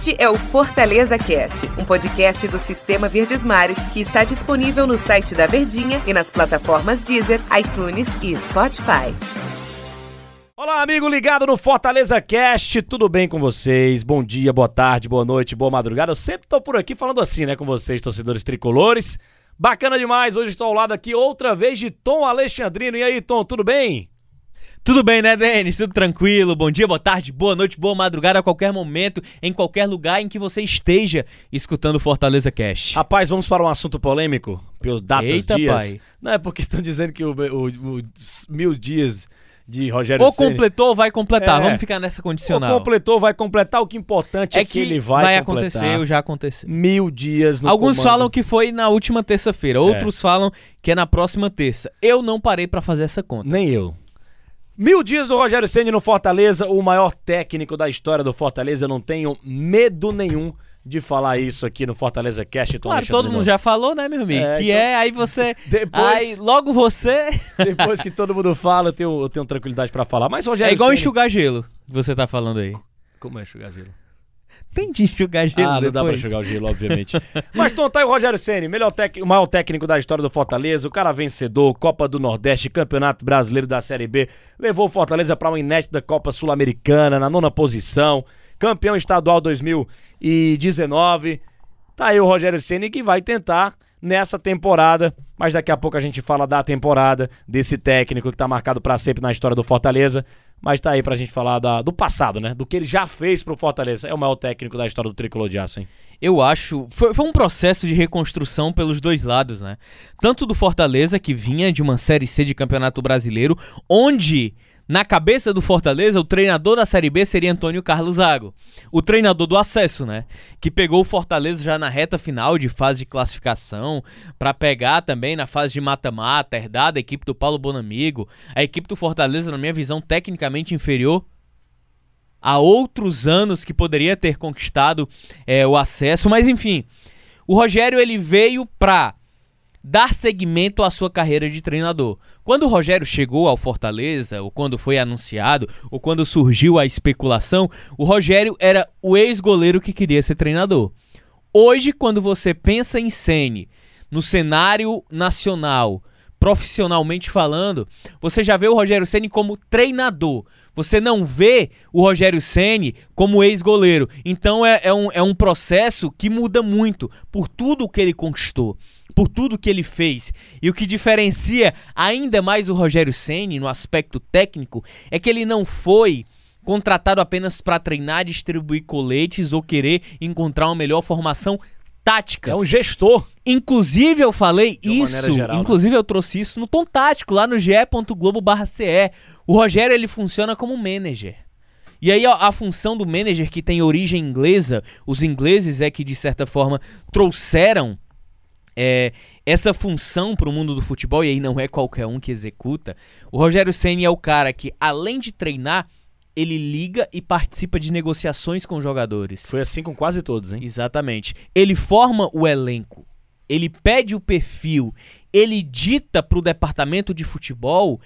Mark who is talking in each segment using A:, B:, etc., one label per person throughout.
A: Este é o Fortaleza Cast, um podcast do Sistema Verdes Mares que está disponível no site da Verdinha e nas plataformas Deezer, iTunes e Spotify.
B: Olá, amigo ligado no Fortaleza Cast, tudo bem com vocês? Bom dia, boa tarde, boa noite, boa madrugada. Eu sempre tô por aqui falando assim, né, com vocês, torcedores tricolores. Bacana demais, hoje estou ao lado aqui outra vez de Tom Alexandrino. E aí, Tom, tudo bem?
C: Tudo bem, né, Denis? Tudo tranquilo? Bom dia, boa tarde, boa noite, boa madrugada a qualquer momento, em qualquer lugar em que você esteja escutando o Fortaleza Cash.
B: Rapaz, vamos para um assunto polêmico? Pelos datas
C: Eita,
B: dias.
C: pai.
B: Não é porque estão dizendo que o, o- o- os mil dias de Rogério
C: Ou
B: Ceni-
C: completou ou vai completar.
B: É.
C: Vamos ficar nessa
B: Ou
C: condicional.
B: completou, vai completar. O que é importante é, que, ele vai, completar.
C: acontecer, ou já aconteceu.
B: Mil dias no
C: Alguns
B: comando.
C: falam que foi na última terça-feira, outros falam que é na próxima terça. Eu não parei pra fazer essa conta.
B: Nem eu. Mil dias do Rogério Ceni no Fortaleza, o maior técnico da história do Fortaleza. Eu não tenho medo nenhum de falar isso aqui no Fortaleza Cast.
C: Claro, todo mundo já falou, né, meu amigo?
B: É,
C: que
B: então-
C: é, aí você.
B: Depois-
C: Aí logo você.
B: Depois que todo mundo fala, eu tenho, eu tenho tranquilidade pra falar. Mas Rogério
C: É igual
B: Ceni-
C: enxugar gelo que você tá falando aí.
B: Como é enxugar gelo?
C: Tem de enxugar gelo
B: Ah, não dá pra
C: depois.
B: enxugar o gelo, obviamente. Mas Tom, tá aí o Rogério Ceni, melhor o maior técnico da história do Fortaleza, o cara vencedor, Copa do Nordeste, Campeonato Brasileiro da Série B, levou o Fortaleza pra uma inédita Copa Sul-Americana, na nona posição, campeão estadual 2019. Tá aí o Rogério Ceni que vai tentar nessa temporada, mas daqui a pouco a gente fala da temporada desse técnico que tá marcado pra sempre na história do Fortaleza. Mas tá aí pra gente falar da- do passado, né? Do que ele já fez pro Fortaleza. É o maior técnico da história do Tricolor de Aço, hein?
C: Eu acho. Foi, foi um processo de reconstrução pelos dois lados, né? Tanto do Fortaleza, que vinha de uma Série C de Campeonato Brasileiro, onde, na cabeça do Fortaleza, o treinador da Série B seria Antônio Carlos Zago. O treinador do acesso, né? Que pegou o Fortaleza já na reta final de fase de classificação, pra pegar também na fase de mata-mata, herdada a equipe do Paulo Bonamigo. A equipe do Fortaleza, na minha visão, inferior há outros anos que poderia ter conquistado é, o acesso, mas enfim, o Rogério ele veio pra dar seguimento à sua carreira de treinador. Quando o Rogério chegou ao Fortaleza, ou quando foi anunciado, ou quando surgiu a especulação, o Rogério era o ex-goleiro que queria ser treinador. Hoje, quando você pensa em Sene, no cenário nacional, profissionalmente falando, você já vê o Rogério Ceni como treinador. Você não vê o Rogério Ceni como ex-goleiro. Então é, é um, é um processo que muda muito por tudo que ele conquistou, por tudo que ele fez. E o que diferencia ainda mais o Rogério Ceni no aspecto técnico é que ele não foi contratado apenas para treinar, distribuir coletes ou querer encontrar uma melhor formação tática.
B: É um gestor.
C: Inclusive eu falei isso,
B: geral, né?
C: inclusive eu trouxe isso no tom tático, lá no ge.globo.ce. O Rogério ele funciona como manager. E aí ó, a função do manager que tem origem inglesa, os ingleses é que de certa forma trouxeram é, essa função para o mundo do futebol, e aí não é qualquer um que executa. O Rogério Ceni é o cara que, além de treinar, ele liga e participa de negociações com jogadores.
B: Foi assim com quase todos, hein?
C: Exatamente. Ele forma o elenco, ele pede o perfil, ele dita pro departamento de futebol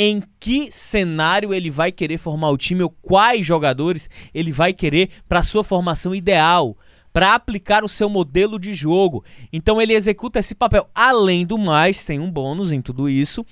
C: em que cenário ele vai querer formar o time ou quais jogadores ele vai querer para sua formação ideal, para aplicar o seu modelo de jogo. Então ele executa esse papel. Além do mais, tem um bônus em tudo isso,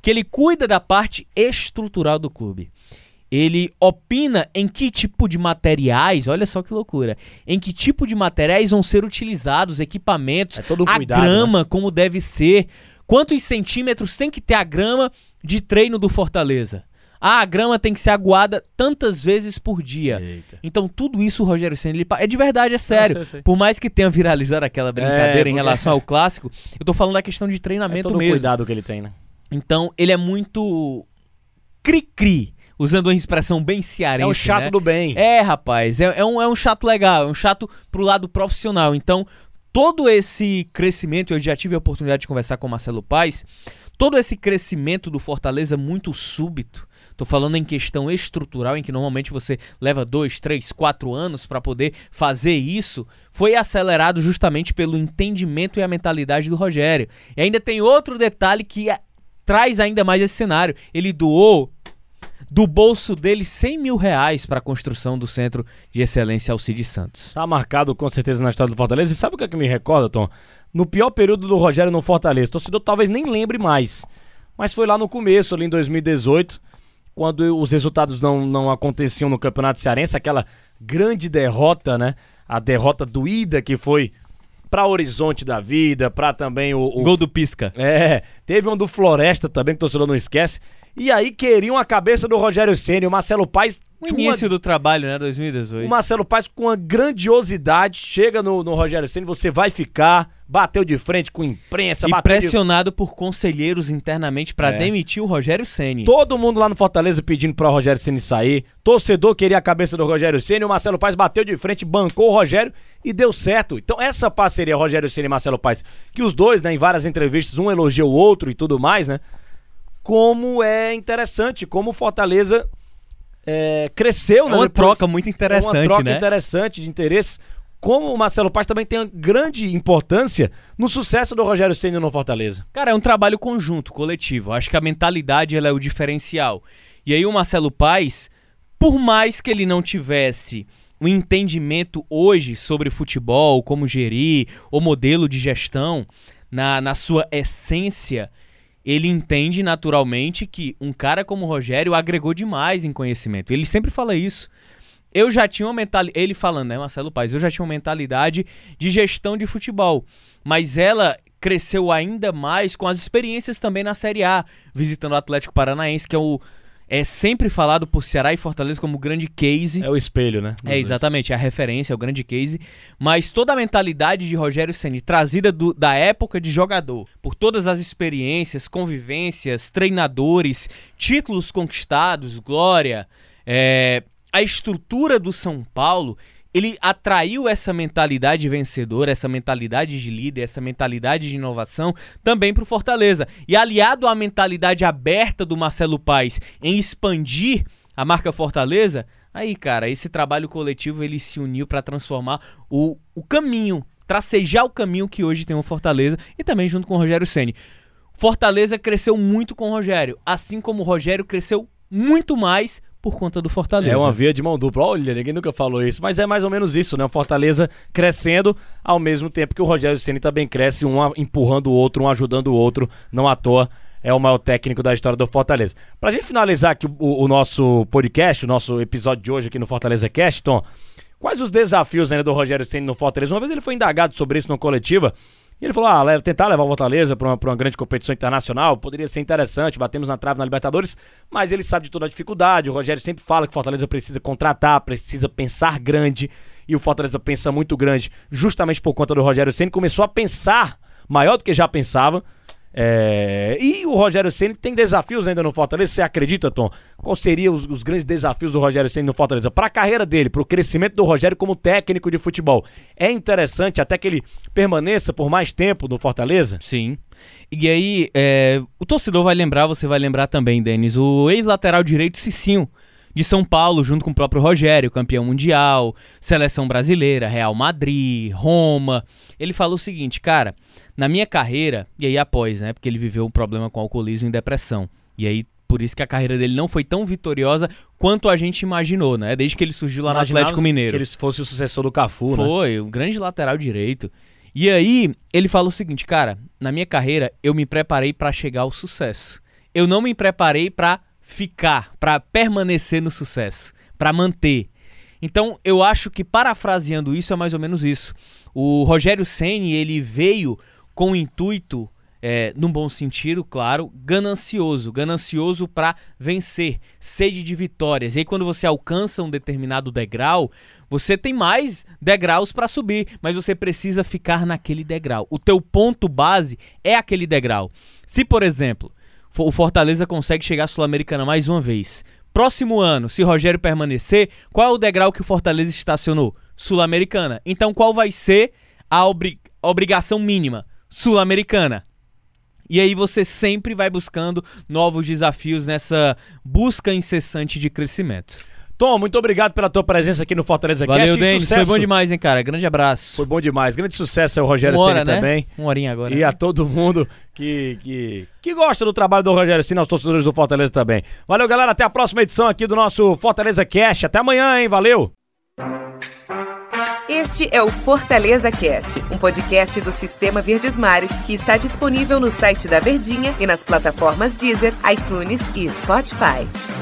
C: que ele cuida da parte estrutural do clube. Ele opina em que tipo de materiais, olha só que loucura, em que tipo de materiais vão ser utilizados, equipamentos,
B: É todo um
C: a
B: cuidado, né?
C: grama como deve ser, quantos centímetros tem que ter a grama de treino do Fortaleza. Ah, a grama tem que ser aguada tantas vezes por dia.
B: Eita.
C: Então tudo isso o Rogério Ceni ele é de verdade, é sério.
B: sei, sei.
C: Por mais que tenha viralizado aquela brincadeira
B: É,
C: em relação ao clássico, eu tô falando da questão de
B: É
C: treinamento
B: todo o
C: mesmo.
B: cuidado que ele tem, né?
C: Então ele é muito cri-cri, usando uma expressão bem cearense.
B: É um chato
C: né?
B: do bem.
C: É, rapaz, é, é um, é um chato legal, é um chato pro lado profissional. Então, todo esse crescimento, eu já tive a oportunidade de conversar com o Marcelo Paes, todo esse crescimento do Fortaleza muito súbito, tô falando em questão estrutural, em que normalmente você leva dois, três, quatro anos para poder fazer isso, foi acelerado justamente pelo entendimento e a mentalidade do Rogério. E ainda tem outro detalhe que a- traz ainda mais esse cenário. Ele doou do bolso dele 100 mil reais para a construção do Centro de Excelência Alcides Santos.
B: Tá marcado com certeza na história do Fortaleza. E sabe o que, é que me recorda, Tom? No pior período do Rogério no Fortaleza. O torcedor talvez nem lembre mais. Mas foi lá no começo, ali em 2018, quando os resultados não, não aconteciam no Campeonato Cearense, aquela grande derrota, né? A derrota doída que foi para Horizonte da Vida, para também o, o,
C: Gol do Pisca.
B: É, teve um do Floresta também, que o torcedor não esquece. E aí queriam a cabeça do Rogério Ceni, o Marcelo Paes.
C: O início uma... do trabalho, né, 2018.
B: O Marcelo Paes com uma grandiosidade chega no, no Rogério Ceni, você vai ficar, bateu de frente com a imprensa,
C: e pressionado de... por conselheiros internamente para é. demitir o Rogério Ceni.
B: Todo mundo lá no Fortaleza pedindo para o Rogério Ceni sair. Torcedor queria a cabeça do Rogério Ceni, o Marcelo Paes bateu de frente, bancou o Rogério e deu certo. Então essa parceria Rogério Ceni e Marcelo Paes, que os dois, né, em várias entrevistas, um elogia o outro e tudo mais, né? Como é interessante, como o Fortaleza é, cresceu, né?
C: É uma depois, troca muito interessante, é uma troca
B: né? interessante de interesses. Como o Marcelo Paz também tem grande importância no sucesso do Rogério Senna no Fortaleza.
C: Cara, é um trabalho conjunto, coletivo. Acho que a mentalidade é o diferencial. E aí o Marcelo Paz, por mais que ele não tivesse o um entendimento hoje sobre futebol, como gerir, o modelo de gestão, na, na sua essência, ele entende naturalmente que um cara como o Rogério agregou demais em conhecimento. Ele sempre fala isso. Eu já tinha uma mentalidade, ele falando, né, Marcelo Paes, eu já tinha uma mentalidade de gestão de futebol, mas ela cresceu ainda mais com as experiências também na Série A, visitando o Atlético Paranaense, que é o é sempre falado por Ceará e Fortaleza como grande case.
B: É o espelho, né?
C: É, exatamente, é a referência, é o grande case. Mas toda a mentalidade de Rogério Ceni trazida do, da época de jogador, por todas as experiências, convivências, treinadores, títulos conquistados, glória, é, a estrutura do São Paulo ele atraiu essa mentalidade vencedora, essa mentalidade de líder, essa mentalidade de inovação também para o Fortaleza. E aliado à mentalidade aberta do Marcelo Paes em expandir a marca Fortaleza, aí, cara, esse trabalho coletivo ele se uniu para transformar o, o caminho, tracejar o caminho que hoje tem o Fortaleza e também junto com o Rogério Ceni. Fortaleza cresceu muito com o Rogério, assim como o Rogério cresceu muito mais por conta do Fortaleza.
B: É uma via de mão dupla. Olha, ninguém nunca falou isso, mas é mais ou menos isso, né? O Fortaleza crescendo ao mesmo tempo que o Rogério Ceni também cresce, um empurrando o outro, um ajudando o outro, não à toa. É o maior técnico da história do Fortaleza. Pra gente finalizar aqui o, o nosso podcast, o nosso episódio de hoje aqui no Fortaleza Cast, Tom, quais os desafios ainda do Rogério Ceni no Fortaleza? Uma vez ele foi indagado sobre isso numa coletiva e ele falou: ah, tentar levar o Fortaleza para uma, uma, grande competição internacional poderia ser interessante, batemos na trave na Libertadores, mas ele sabe de toda a dificuldade. O Rogério sempre fala que o Fortaleza precisa contratar, precisa pensar grande, e o Fortaleza pensa muito grande, justamente por conta do Rogério Senna, começou a pensar maior do que já pensava. É... E o Rogério Ceni tem desafios ainda no Fortaleza. Você acredita, Tom? Quais seriam os, os, grandes desafios do Rogério Ceni no Fortaleza? Para a carreira dele, para o crescimento do Rogério como técnico de futebol. É interessante até que ele permaneça por mais tempo no Fortaleza?
C: Sim. E aí, é... o torcedor vai lembrar, você vai lembrar também, Denis, o ex-lateral direito Cicinho de São Paulo, junto com o próprio Rogério, campeão mundial, seleção brasileira, Real Madrid, Roma. Ele falou o seguinte, cara, na minha carreira, e aí após, né? Porque ele viveu um problema com alcoolismo e depressão. E aí por isso que a carreira dele não foi tão vitoriosa quanto a gente imaginou, né? Desde que ele surgiu lá no Atlético Mineiro.
B: Que ele fosse o sucessor do Cafu,
C: foi, né? Foi, o grande lateral direito. E aí, ele fala o seguinte, cara, na minha carreira eu me preparei para chegar ao sucesso. Eu não me preparei para ficar, para permanecer no sucesso, para manter. Então, eu acho que parafraseando isso é mais ou menos isso. O Rogério Ceni ele veio com o intuito, é, num bom sentido, claro, ganancioso, ganancioso para vencer, sede de vitórias. E aí, quando você alcança um determinado degrau, você tem mais degraus para subir, mas você precisa ficar naquele degrau. O teu ponto base é aquele degrau. Se, por exemplo, o Fortaleza consegue chegar à Sul-Americana mais uma vez. Próximo ano, se Rogério permanecer, qual é o degrau que o Fortaleza estacionou? Sul-Americana. Então qual vai ser a obri obrigação mínima? Sul-Americana. E aí você sempre vai buscando novos desafios nessa busca incessante de crescimento.
B: Tom, muito obrigado pela tua presença aqui no Fortaleza
C: Valeu,
B: Cast.
C: Denis. Foi bom demais, hein, cara? Grande abraço.
B: Foi bom demais. Grande sucesso ao Rogério
C: Uma hora,
B: Ceni
C: né?
B: também.
C: Uma horinha agora.
B: E
C: né?
B: a todo mundo que, que, que gosta do trabalho do Rogério Ceni, aos torcedores do Fortaleza também. Valeu, galera. Até a próxima edição aqui do nosso Fortaleza Cast. Até amanhã, hein? Valeu!
A: Este é o Fortaleza Cast, um podcast do Sistema Verdes Mares que está disponível no site da Verdinha e nas plataformas Deezer, iTunes e Spotify.